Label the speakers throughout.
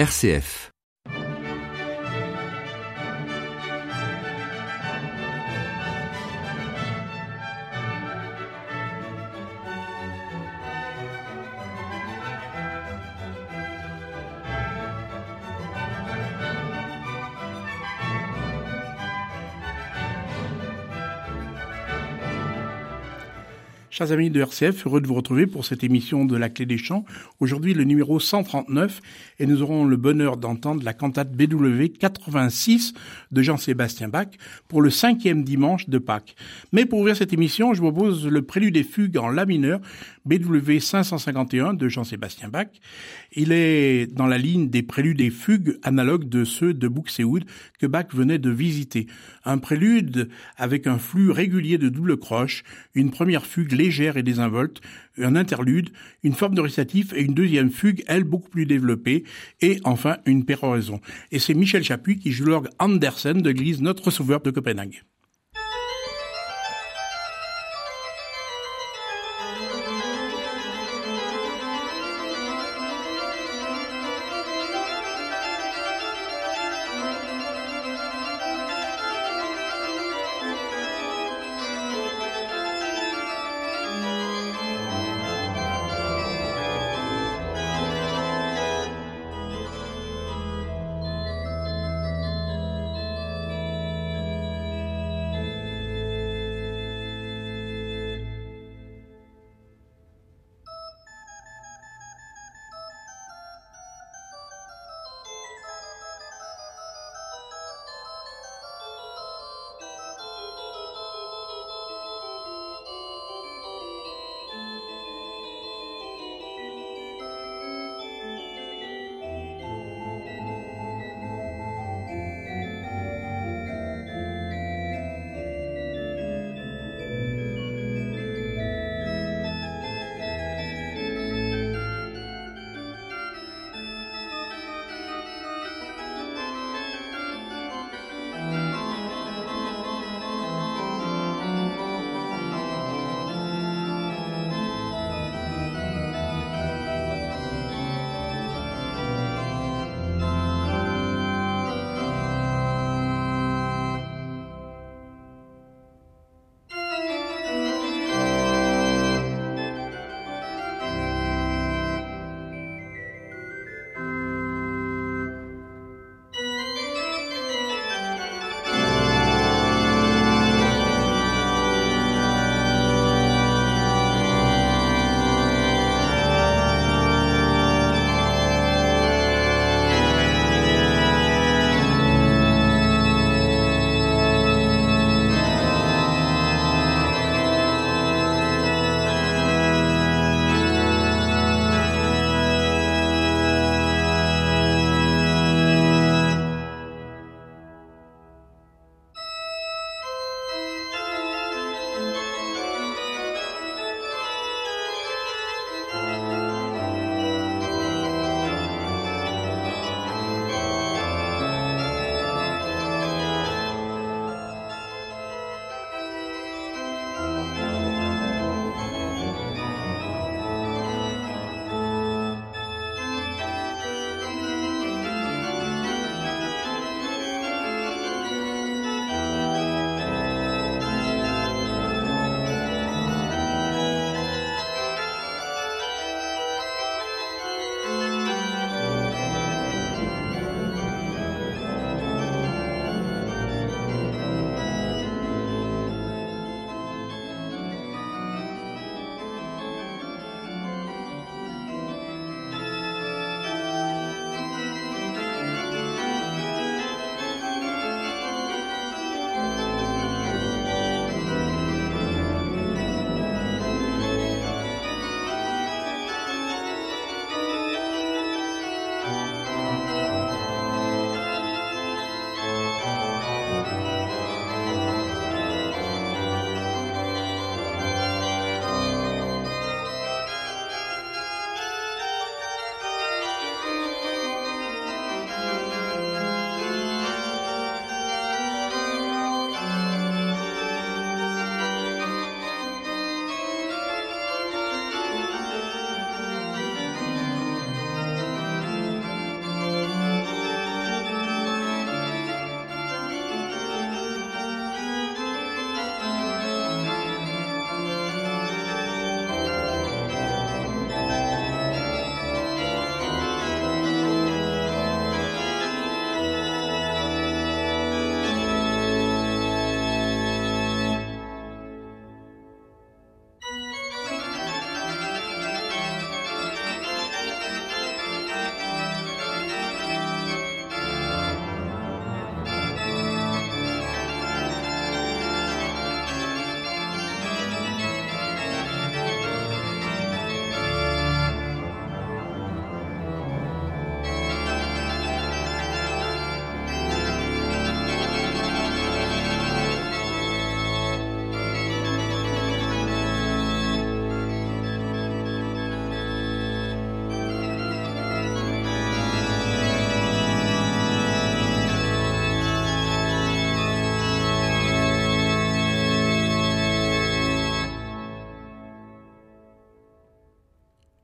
Speaker 1: RCF
Speaker 2: Chers amis de RCF, heureux de vous retrouver pour cette émission de la Clé des Champs. Aujourd'hui, le numéro 139, et nous aurons le bonheur d'entendre la cantate BW 86 de Jean-Sébastien Bach pour le cinquième dimanche de Pâques. Mais pour ouvrir cette émission, je vous propose le prélude des fugues en La mineur, BW 551 de Jean-Sébastien Bach. Il est dans la ligne des préludes et fugues analogues de ceux de Buxtehude que Bach venait de visiter. Un prélude avec un flux régulier de double croche, une première fugue légère légère et désinvolte, un interlude, une forme de récitatif et une deuxième fugue, elle, beaucoup plus développée, et enfin une péroraison. Et c'est Michel Chapuis qui joue l'orgue Andersen de l'église Notre Sauveur de Copenhague.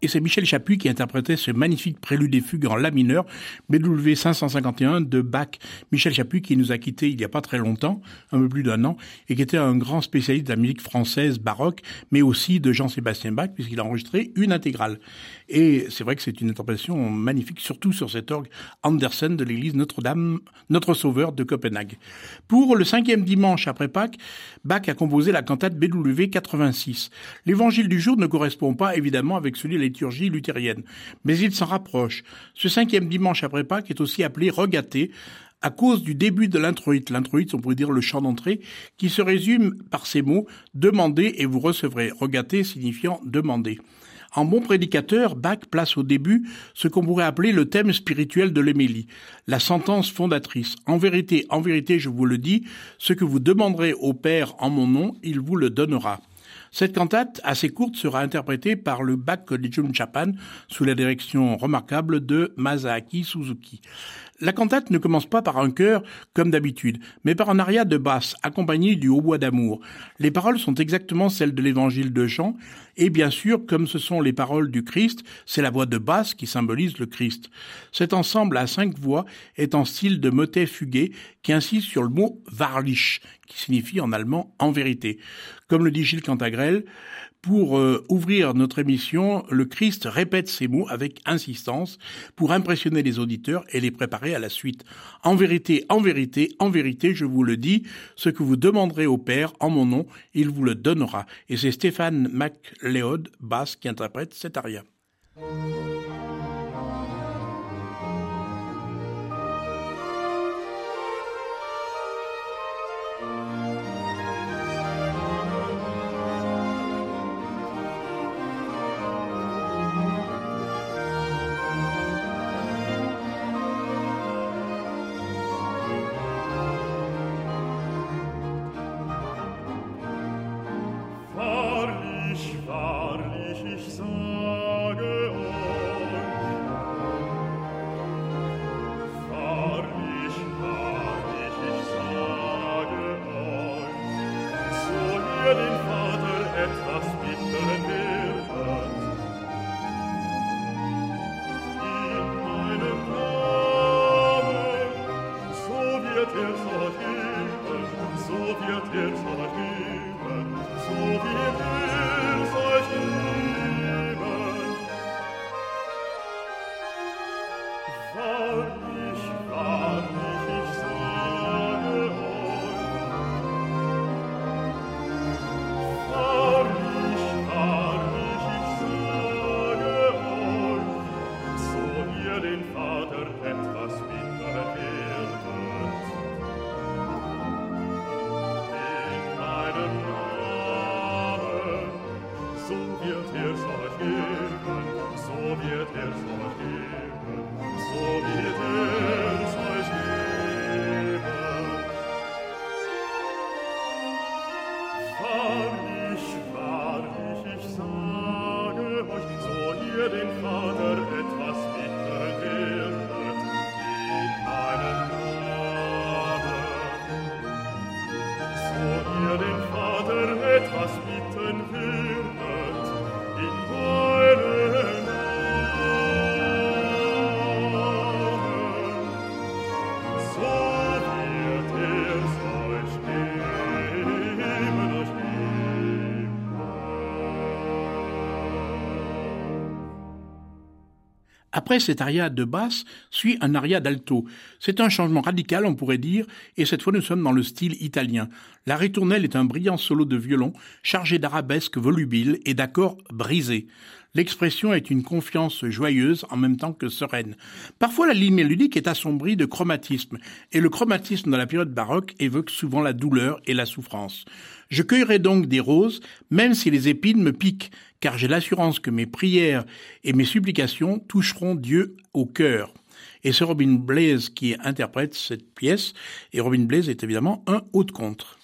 Speaker 2: Et c'est Michel Chapuis qui interprétait ce magnifique prélude des fugues en la mineur, BW 551 de Bach. Michel Chapuis qui nous a quittés il n'y a pas très longtemps, un peu plus d'un an, et qui était un grand spécialiste de la musique française baroque, mais aussi de Jean-Sébastien Bach, puisqu'il a enregistré une intégrale. Et c'est vrai que c'est une interprétation magnifique, surtout sur cet orgue Andersen de l'église Notre-Dame, Notre Sauveur de Copenhague. Pour le cinquième dimanche après Pâques, Bach a composé la cantate BW 86. L'évangile du jour ne correspond pas évidemment avec celui de la liturgie luthérienne, mais il s'en rapproche. Ce cinquième dimanche après Pâques est aussi appelé regaté, à cause du début de l'introïte. L'introïte, on pourrait dire le chant d'entrée, qui se résume par ces mots demandez et vous recevrez. Regaté signifiant demander. En bon prédicateur, Bach place au début ce qu'on pourrait appeler le thème spirituel de l'Émélie, la sentence fondatrice. En vérité, en vérité, je vous le dis, ce que vous demanderez au Père en mon nom, il vous le donnera. Cette cantate, assez courte, sera interprétée par le Bach Collegium Japan sous la direction remarquable de Masaaki Suzuki. La cantate ne commence pas par un chœur comme d'habitude, mais par un aria de basse accompagné du hautbois d'amour. Les paroles sont exactement celles de l'évangile de Jean, et bien sûr, comme ce sont les paroles du Christ, c'est la voix de basse qui symbolise le Christ. Cet ensemble à cinq voix est en style de motet fugué qui insiste sur le mot Warlich, qui signifie en allemand en vérité. Comme le dit Gilles Cantagrel, pour euh, ouvrir notre émission, le Christ répète ces mots avec insistance pour impressionner les auditeurs et les préparer à la suite. En vérité, en vérité, en vérité, je vous le dis, ce que vous demanderez au Père en mon nom, il vous le donnera. Et c'est Stéphane MacLeod, basse, qui interprète cet aria. etwas Après cet aria de basse, suit un aria d'alto. C'est un changement radical, on pourrait dire, et cette fois nous sommes dans le style italien. La ritournelle est un brillant solo de violon, chargé d'arabesques volubiles et d'accords brisés. L'expression est une confiance joyeuse en même temps que sereine. Parfois la ligne mélodique est assombrie de chromatisme, et le chromatisme dans la période baroque évoque souvent la douleur et la souffrance. Je cueillerai donc des roses, même si les épines me piquent, car j'ai l'assurance que mes prières et mes supplications toucheront Dieu au cœur. Et c'est Robin Blaise qui interprète cette pièce, et Robin Blaise est évidemment un haut de contre.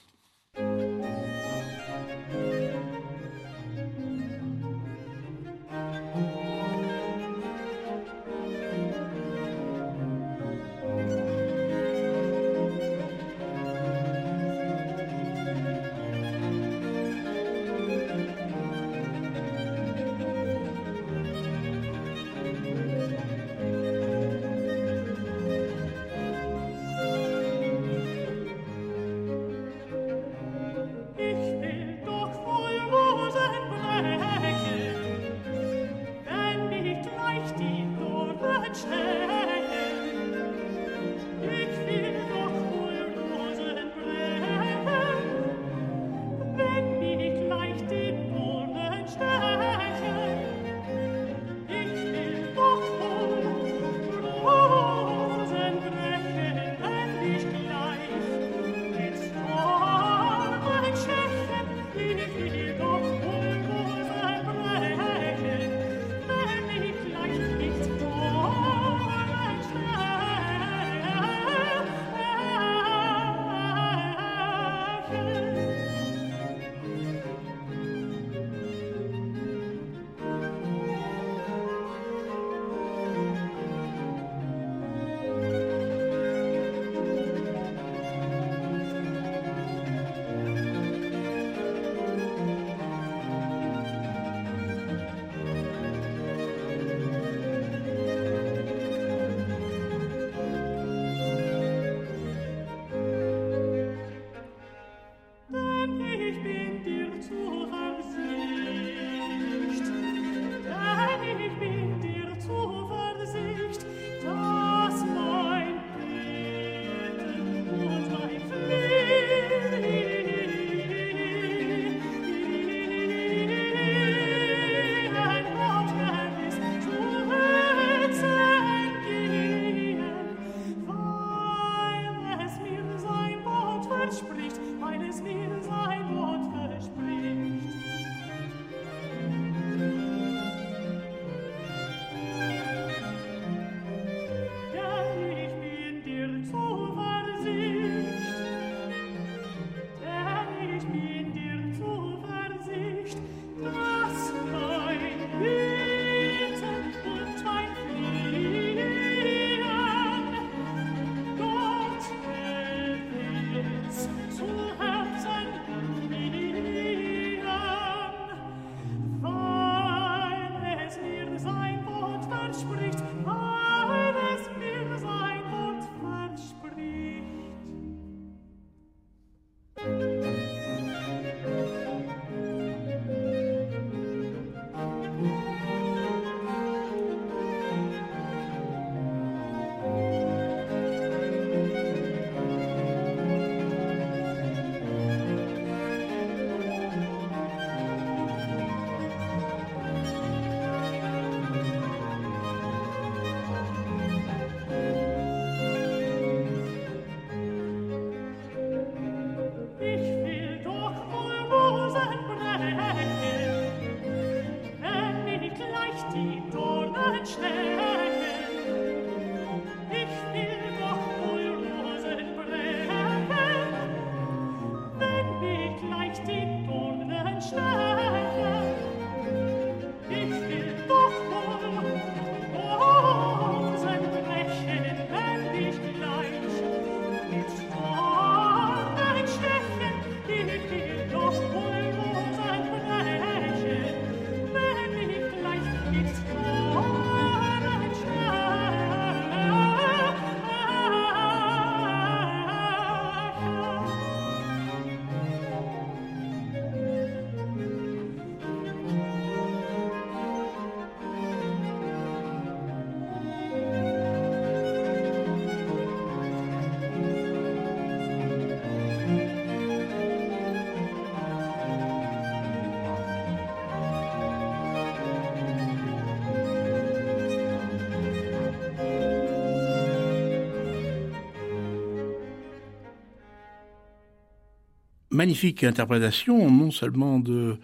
Speaker 2: Magnifique interprétation, non seulement de,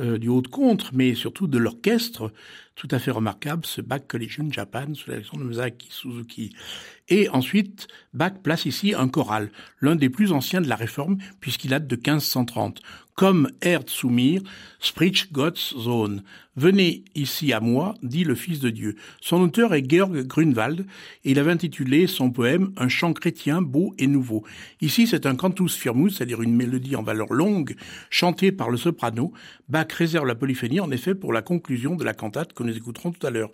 Speaker 2: euh, du haut de contre, mais surtout de l'orchestre, tout à fait remarquable, ce Bach Collection Japan, sous direction de Masaki Suzuki. Et ensuite, Bach place ici un choral, l'un des plus anciens de la Réforme, puisqu'il date de 1530 comme Erzumir, Sprich Gott's Sohn. Venez ici à moi, dit le Fils de Dieu. Son auteur est Georg Grunwald et il avait intitulé son poème Un chant chrétien beau et nouveau. Ici, c'est un cantus firmus, c'est-à-dire une mélodie en valeur longue, chantée par le soprano. Bach réserve la polyphénie, en effet, pour la conclusion de la cantate que nous écouterons tout à l'heure.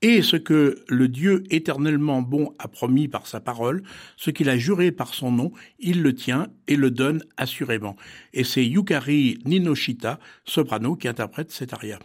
Speaker 2: Et ce que le Dieu éternellement bon a promis par sa parole, ce qu'il a juré par son nom, il le tient et le donne assurément. Et c'est Yukari Ninoshita, soprano, qui interprète cet aria.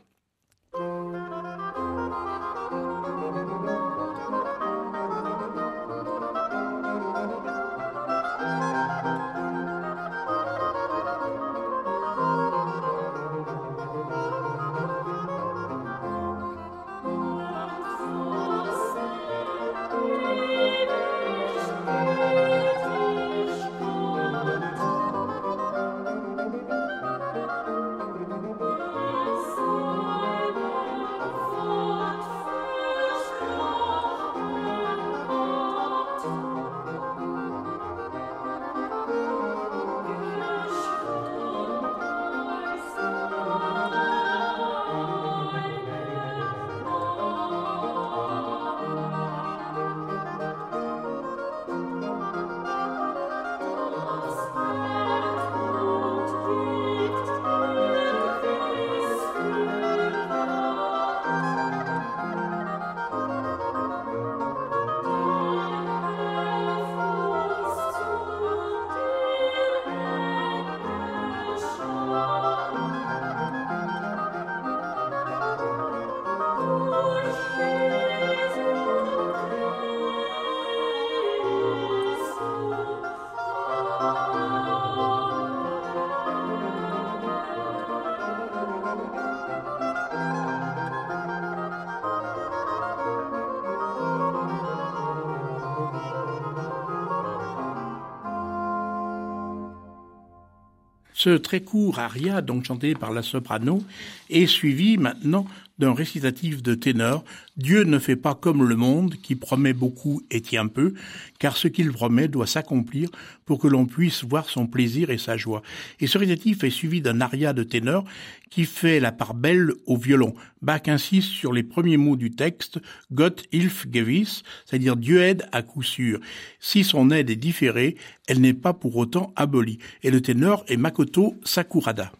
Speaker 2: Ce très court aria, donc chanté par la soprano, est suivi maintenant d'un récitatif de ténor. Dieu ne fait pas comme le monde, qui promet beaucoup et tient peu, car ce qu'il promet doit s'accomplir pour que l'on puisse voir son plaisir et sa joie. Et ce récitatif est suivi d'un aria de ténor qui fait la part belle au violon. Bach insiste sur les premiers mots du texte, Gott hilf gewiss, c'est-à-dire Dieu aide à coup sûr. Si son aide est différée, elle n'est pas pour autant abolie. Et le ténor est Makoto Sakurada.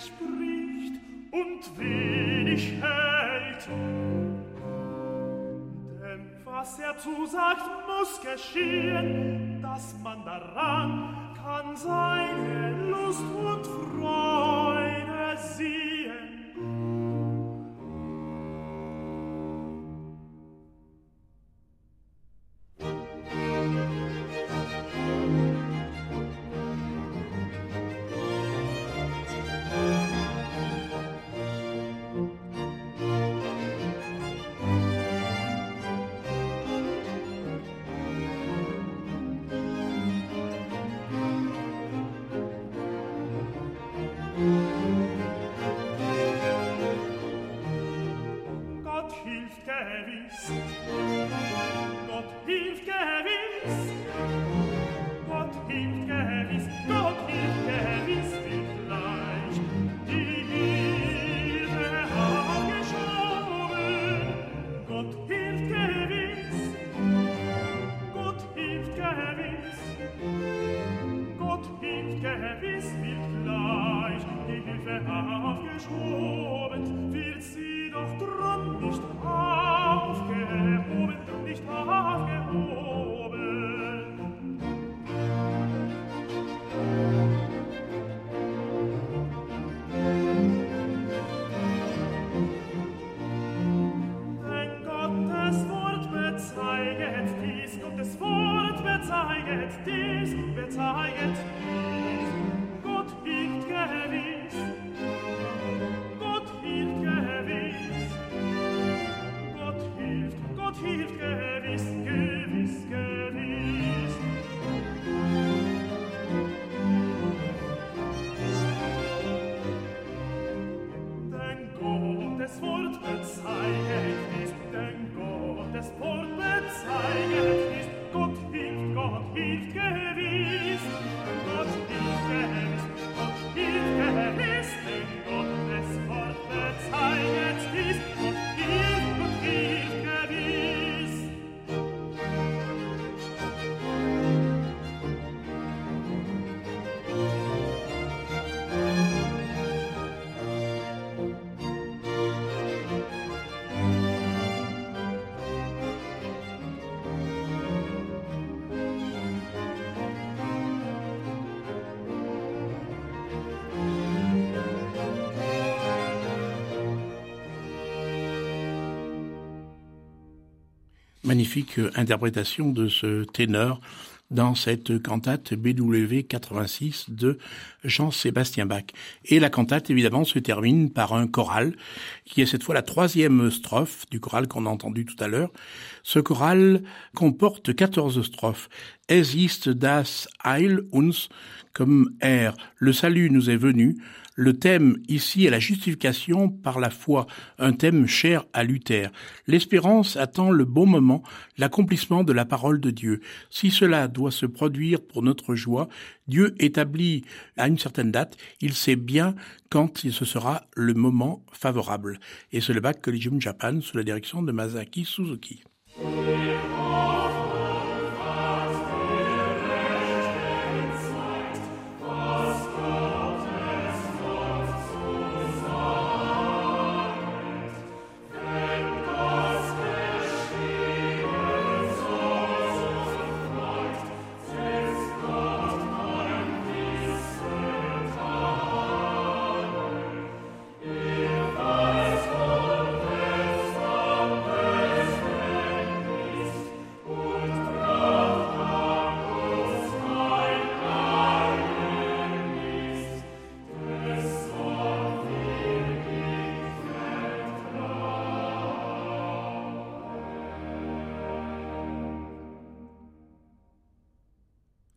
Speaker 1: Viel verspricht und wenig hält. Denn was er zusagt, muss geschehen, dass man daran kann seine Lust und Freude sehen. es wort bezeigen
Speaker 2: Magnifique interprétation de ce ténor dans cette cantate BW 86 de Jean-Sébastien Bach. Et la cantate, évidemment, se termine par un choral, qui est cette fois la troisième strophe du choral qu'on a entendu tout à l'heure. Ce choral comporte 14 strophes. Es ist das Heil uns, comme air, le salut nous est venu, le thème ici est la justification par la foi, un thème cher à Luther. L'espérance attend le bon moment, l'accomplissement de la parole de Dieu. Si cela doit se produire pour notre joie, Dieu établit à une certaine date, il sait bien quand ce sera le moment favorable. Et c'est le bac Collegium Japan sous la direction de Masaki Suzuki.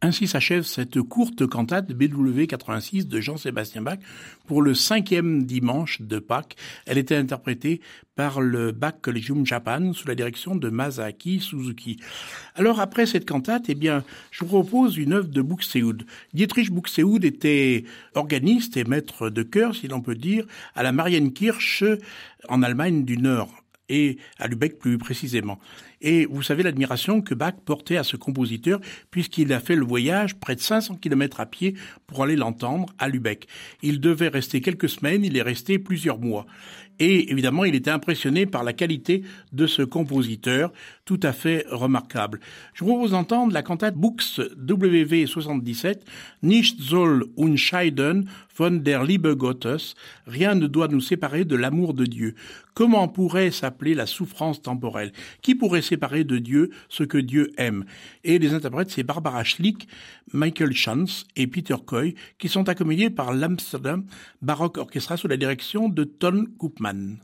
Speaker 2: Ainsi s'achève cette courte cantate BW 86 de Jean-Sébastien Bach pour le cinquième dimanche de Pâques. Elle était interprétée par le Bach Collegium Japan sous la direction de Masaki Suzuki. Alors après cette cantate, eh bien, je vous propose une œuvre de Buxtehude. Dietrich Buxtehude était organiste et maître de chœur, si l'on peut dire, à la Marienkirche en Allemagne du Nord et à Lübeck plus précisément. Et vous savez l'admiration que Bach portait à ce compositeur puisqu'il a fait le voyage près de 500 km à pied pour aller l'entendre à Lübeck. Il devait rester quelques semaines, il est resté plusieurs mois. Et évidemment, il était impressionné par la qualité de ce compositeur, tout à fait remarquable. Je vous propose d'entendre la cantate Books WV 77, Nicht soll uns scheiden von der Liebe Gottes, rien ne doit nous séparer de l'amour de Dieu. Comment pourrait s'appeler la souffrance temporelle? Qui pourrait séparer de Dieu ce que Dieu aime Et les interprètes, c'est Barbara Schlick, Michael Chance et Peter Coy, qui sont accompagnés par l'Amsterdam Baroque Orchestra sous la direction de Ton Koopman.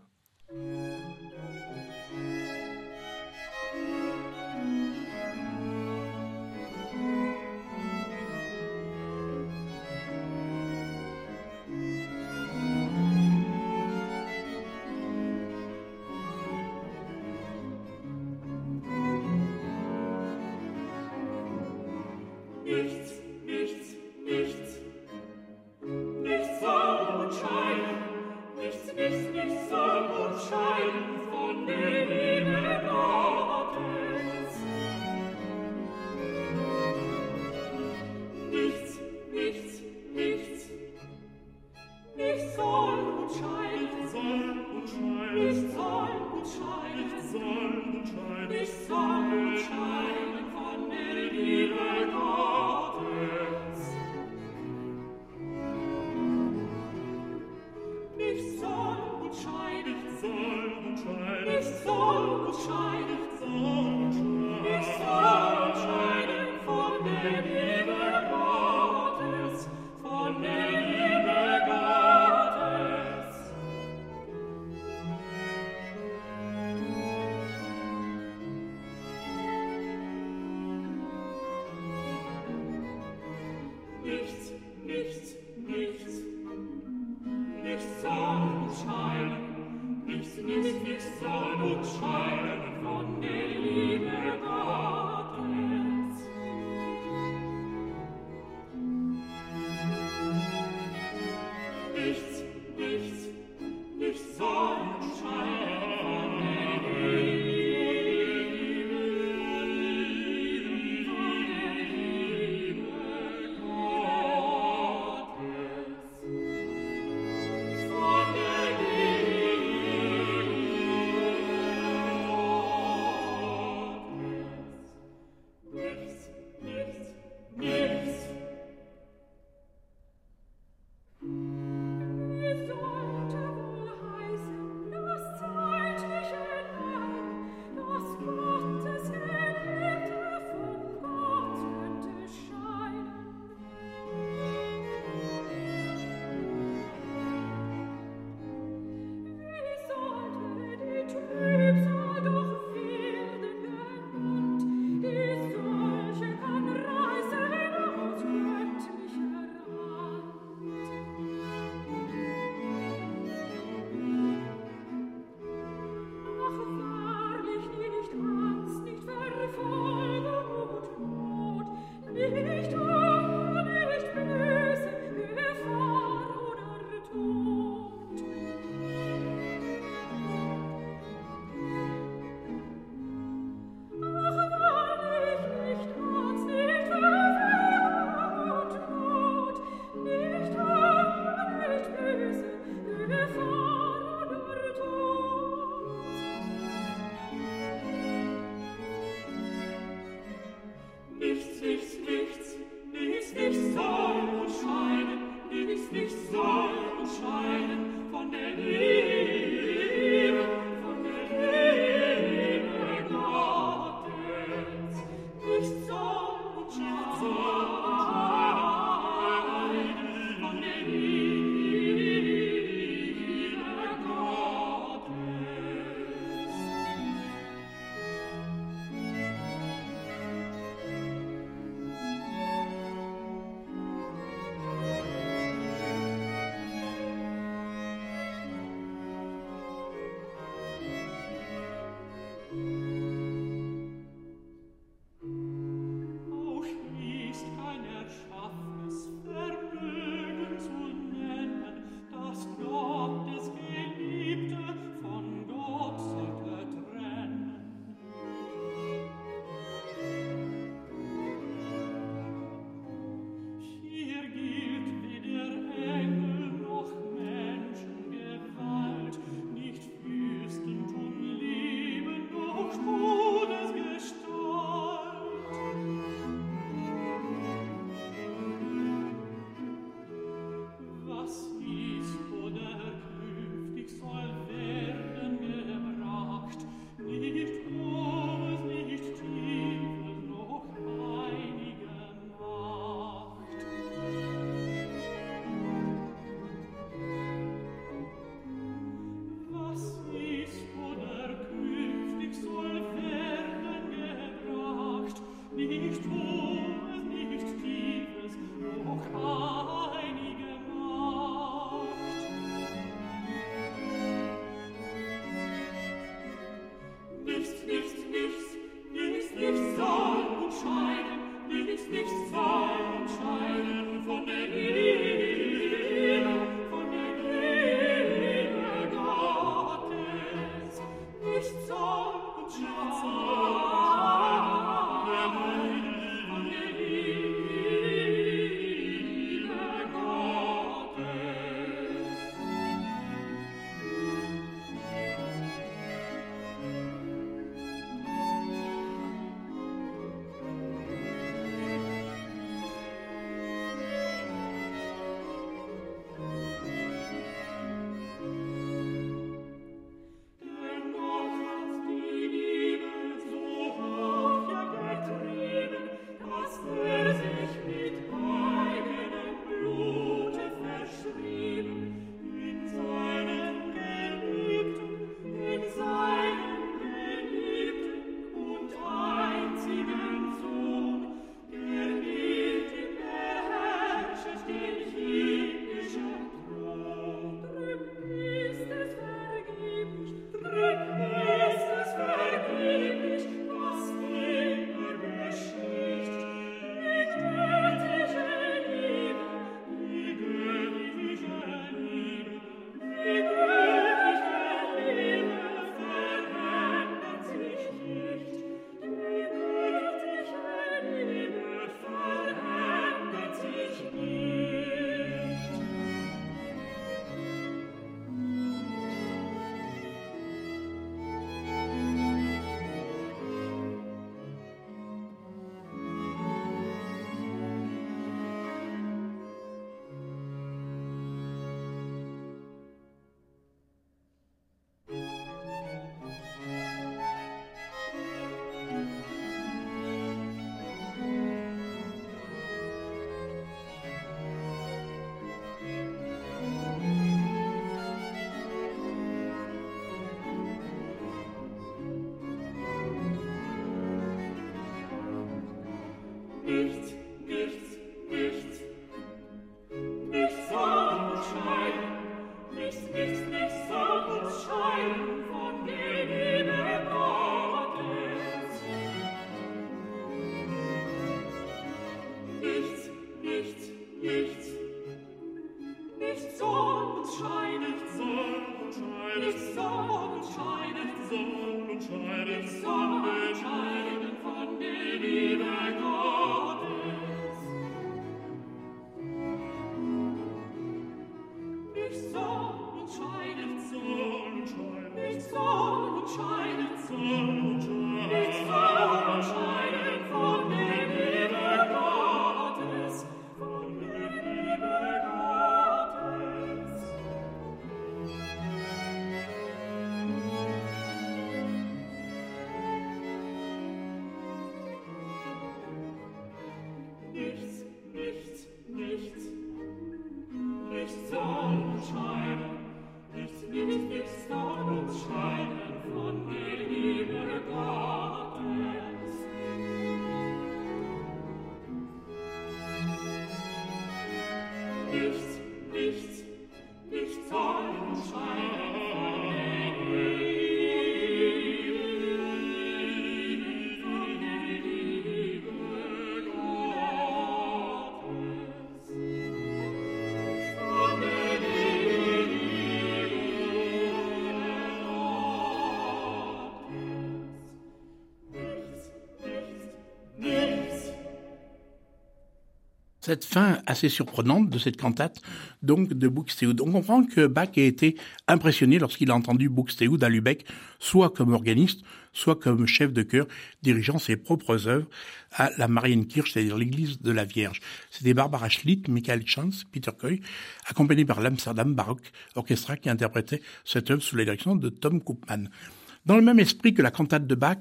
Speaker 2: Cette fin assez surprenante de cette cantate donc de Buxtehude. On comprend que Bach a été impressionné lorsqu'il a entendu Buxtehude à Lübeck, soit comme organiste, soit comme chef de chœur, dirigeant ses propres œuvres à la Marienkirche, c'est-à-dire l'église de la Vierge. C'était Barbara Schlitt, Michael Chance, Peter Coy, accompagné par l'Amsterdam Baroque Orchestra qui interprétait cette œuvre sous la direction de Tom Koopman. Dans le même esprit que la cantate de Bach,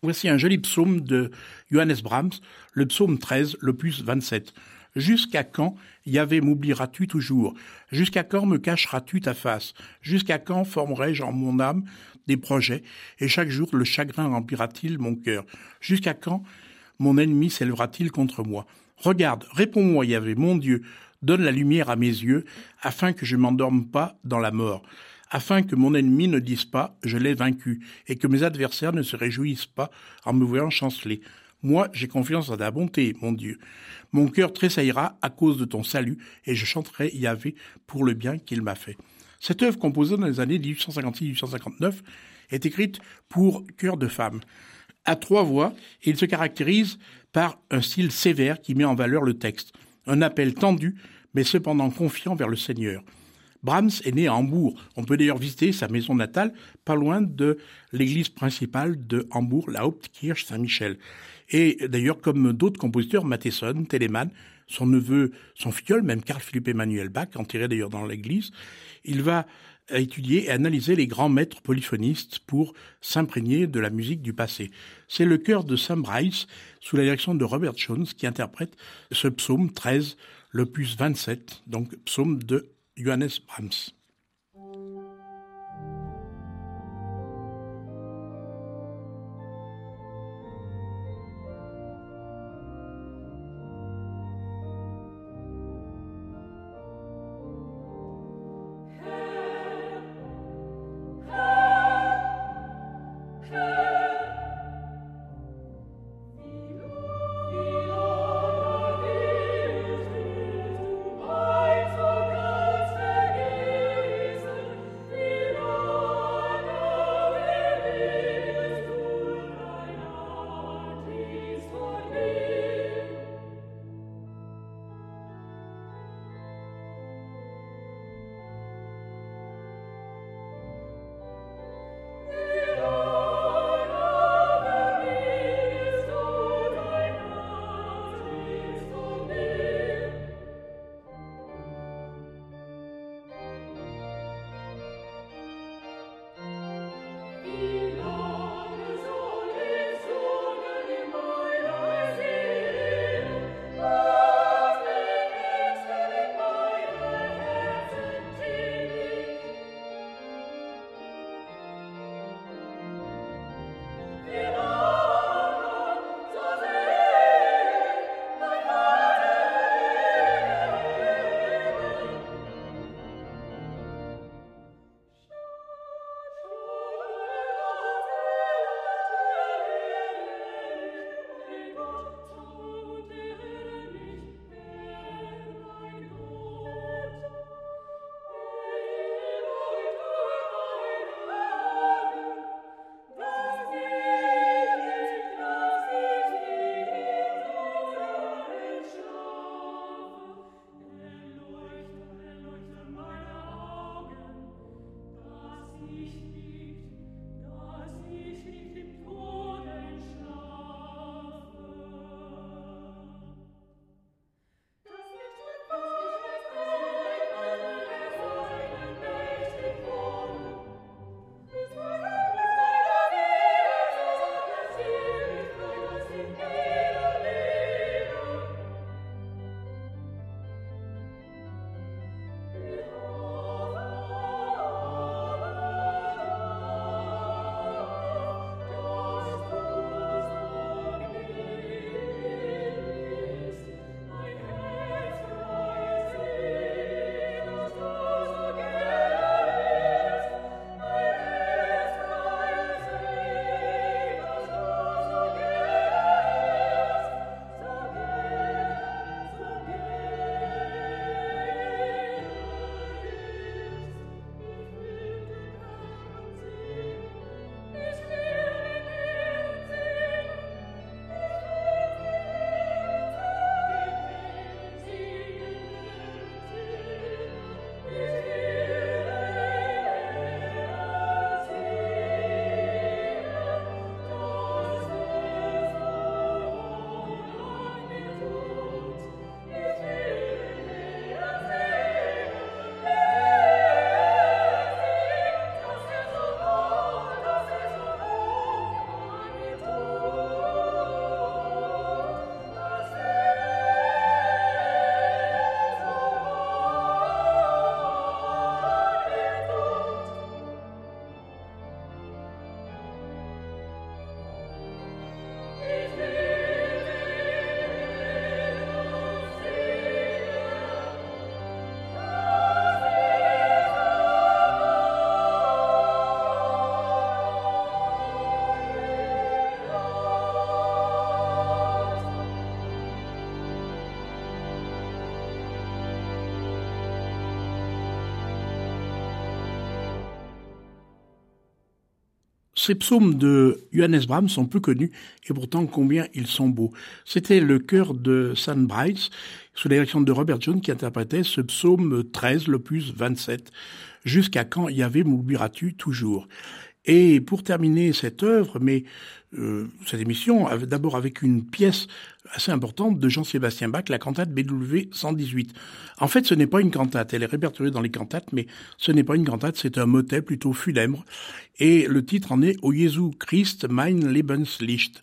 Speaker 2: voici un joli psaume de Johannes Brahms, le psaume 13, le plus 27. Jusqu'à quand, Yahvé, m'oublieras-tu toujours? Jusqu'à quand me cacheras-tu ta face? Jusqu'à quand formerai-je en mon âme des projets? Et chaque jour le chagrin remplira-t-il mon cœur? Jusqu'à quand mon ennemi s'élèvera-t-il contre moi? Regarde, réponds-moi, Yahvé, mon Dieu, donne la lumière à mes yeux, afin que je m'endorme pas dans la mort. Afin que mon ennemi ne dise pas je l'ai vaincu, et que mes adversaires ne se réjouissent pas en me voyant chanceler. Moi, j'ai confiance en ta bonté, mon Dieu. Mon cœur tressaillera à cause de ton salut, et je chanterai Yahvé pour le bien qu'il m'a fait. Cette œuvre, composée dans les années 1856-1859, est écrite pour chœur de femme. À trois voix, il se caractérise par un style sévère qui met en valeur le texte. Un appel tendu, mais cependant confiant vers le Seigneur. Brahms est né à Hambourg. On peut d'ailleurs visiter sa maison natale, pas loin de l'église principale de Hambourg, la Hauptkirche Saint-Michel. Et d'ailleurs, comme d'autres compositeurs, Matheson, Telemann, son neveu, son filleul, même Carl Philippe Emmanuel Bach, enterré d'ailleurs dans l'église, il va étudier et analyser les grands maîtres polyphonistes pour s'imprégner de la musique du passé. C'est le chœur de Sam Bryce, sous la direction de Robert Jones, qui interprète ce psaume 13, le plus 27, donc psaume de Johannes Brahms. Ces psaumes de Johannes Brahms sont peu connus et pourtant combien ils sont beaux. C'était le chœur de St. Brice sous la direction de Robert Jones qui interprétait ce psaume 13, l'opus 27. Jusqu'à quand y avait m'oublieras-tu toujours? Et pour terminer cette œuvre, mais euh, cette émission, d'abord avec une pièce assez importante de Jean-Sébastien Bach, la cantate BW 118. En fait, ce n'est pas une cantate, elle est répertoriée dans les cantates, mais ce n'est pas une cantate, c'est un motet plutôt funèbre. Et le titre en est O Jesu Christ mein Lebenslicht,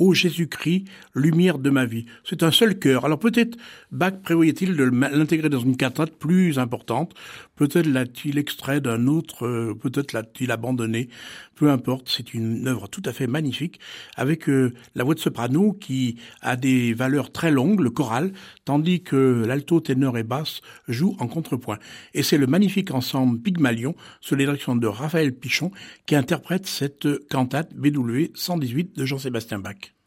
Speaker 2: Ô Jésus-Christ, lumière de ma vie. C'est un seul cœur. Alors peut-être Bach prévoyait-il de l'intégrer dans une cantate plus importante. Peut-être l'a-t-il extrait d'un autre, euh, peut-être l'a-t-il abandonné. Peu importe, c'est une œuvre tout à fait magnifique avec euh, la voix de soprano qui a des valeurs très longues, le choral, tandis que l'alto, ténor et basse jouent en contrepoint. Et c'est le magnifique ensemble Pygmalion sous la de Raphaël Pichon qui interprète cette cantate BW 118 de Jean-Sébastien Bach.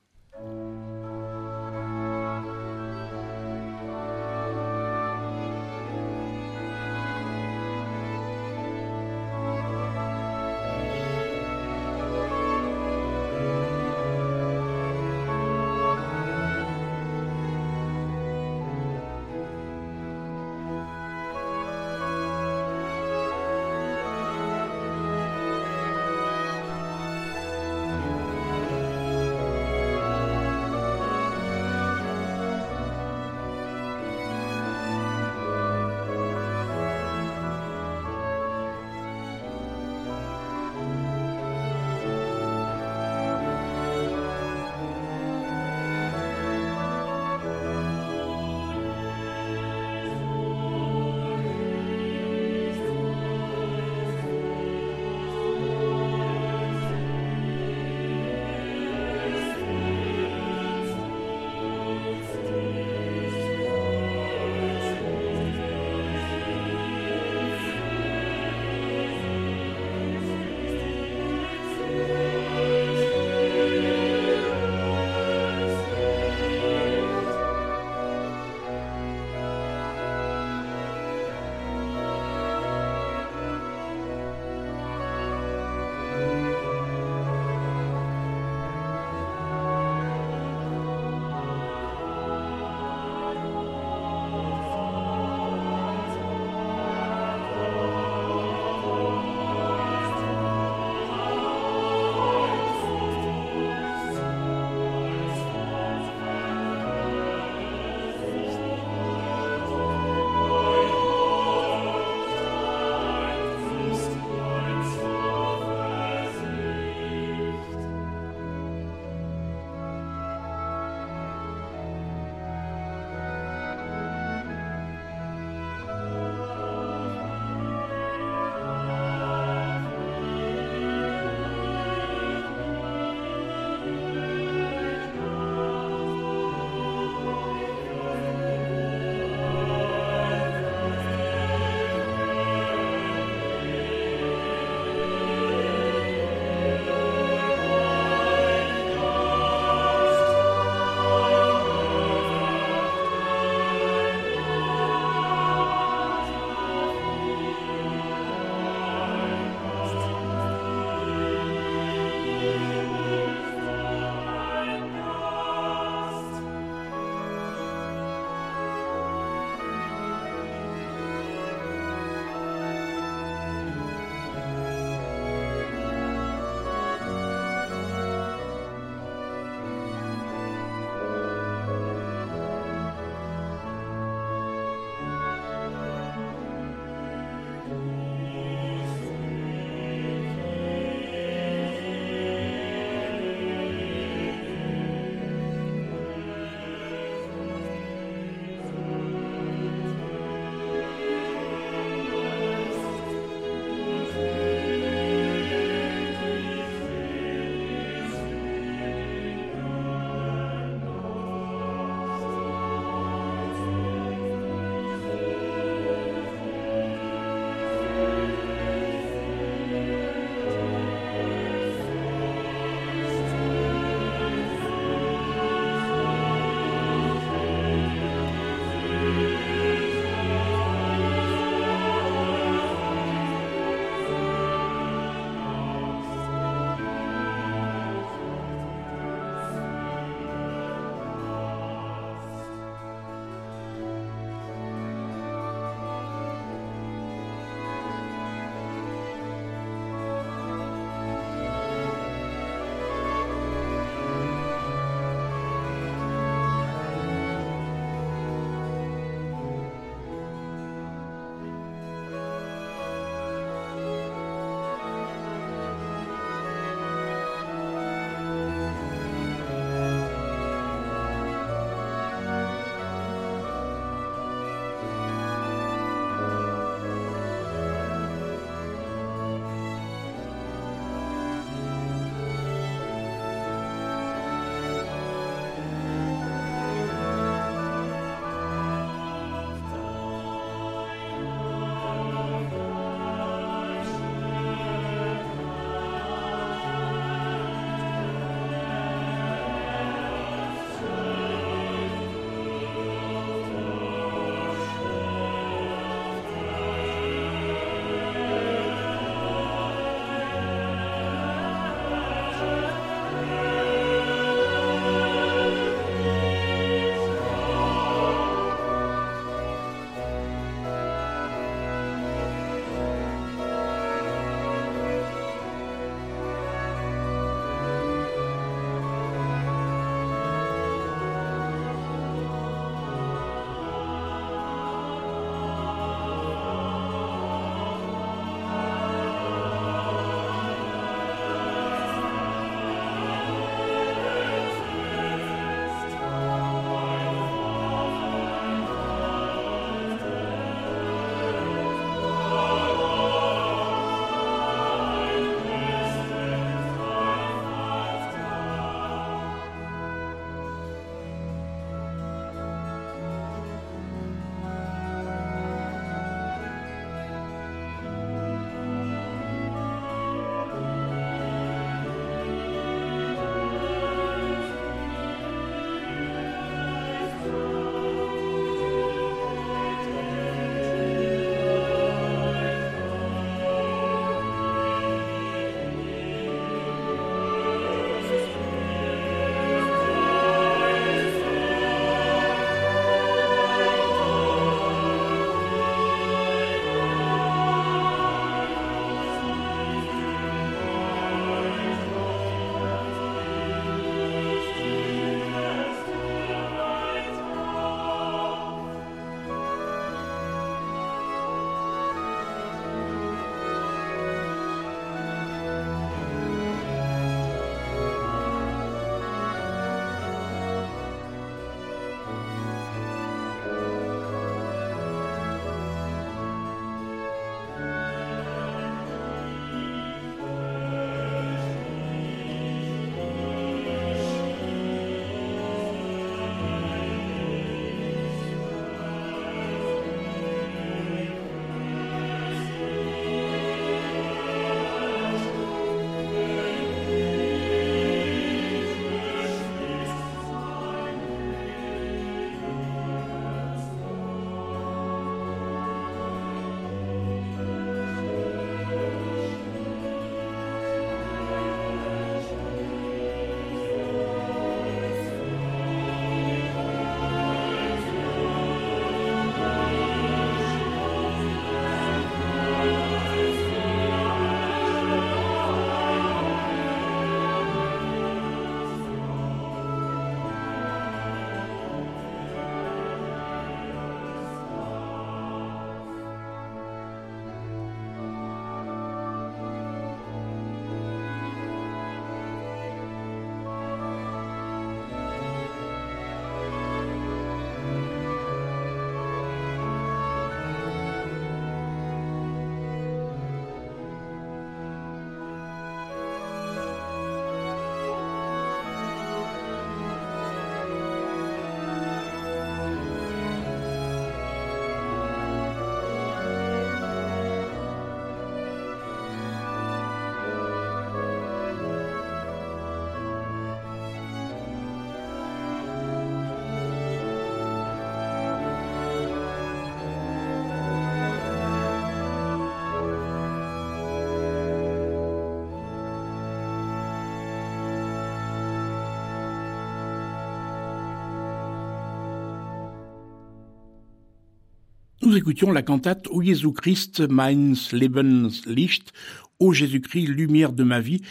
Speaker 2: Nous écoutions la cantate O Jesu Christ meins Lebenslicht, Ô Jésus-Christ, lumière de ma vie,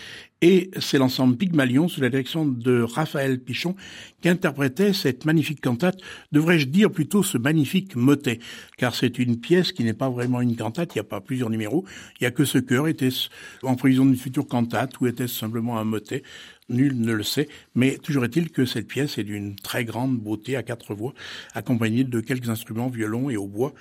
Speaker 2: et c'est l'ensemble Pygmalion sous la direction de Raphaël Pichon qui interprétait cette magnifique cantate, devrais-je dire plutôt ce magnifique motet, car c'est une pièce qui n'est pas vraiment une cantate, il n'y a pas plusieurs numéros, il n'y a que ce chœur, était-ce en prévision d'une future cantate ou était-ce simplement un motet? Nul ne le sait, mais toujours est-il que cette pièce est d'une très grande beauté à quatre voix, accompagnée de quelques instruments, violon et hautbois,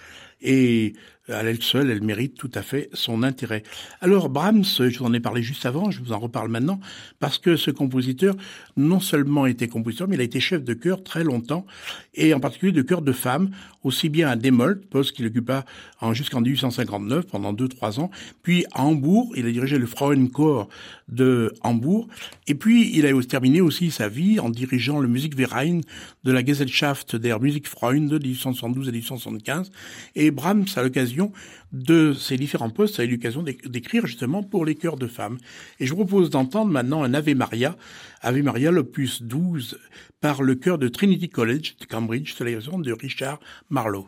Speaker 2: et à elle seule, elle mérite tout à fait son intérêt. Alors Brahms, je vous en ai parlé juste avant, je vous en reparle maintenant, parce que ce compositeur non seulement était compositeur, mais il a été chef de chœur très longtemps, et en particulier de chœur de femmes, aussi bien à Demolt, poste qu'il occupa jusqu'en 1859, pendant deux, trois ans, puis à Hambourg, il a dirigé le Frauenchor de Hambourg, et puis il a terminé aussi sa vie en dirigeant le Musikverein de la Gesellschaft der Musikfreunde de 1872 à 1875, et Brahms, à l'occasion de ces différents postes, a eu l'occasion d'écrire justement pour les chœurs de femmes. Et je vous propose d'entendre maintenant un Ave Maria, Ave Maria l'opus 12, par le chœur de Trinity College de Cambridge, sous la de Richard Marlowe.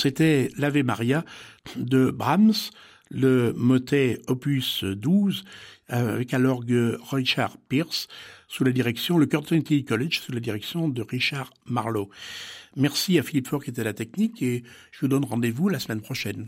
Speaker 2: C'était l'Ave Maria de Brahms, le motet opus 12, avec à l'orgue Richard Pierce, sous la direction, le Chœur Trinity College, sous la direction de Richard Marlowe. Merci à Philippe Faure qui était à la technique et je vous donne rendez-vous la semaine prochaine.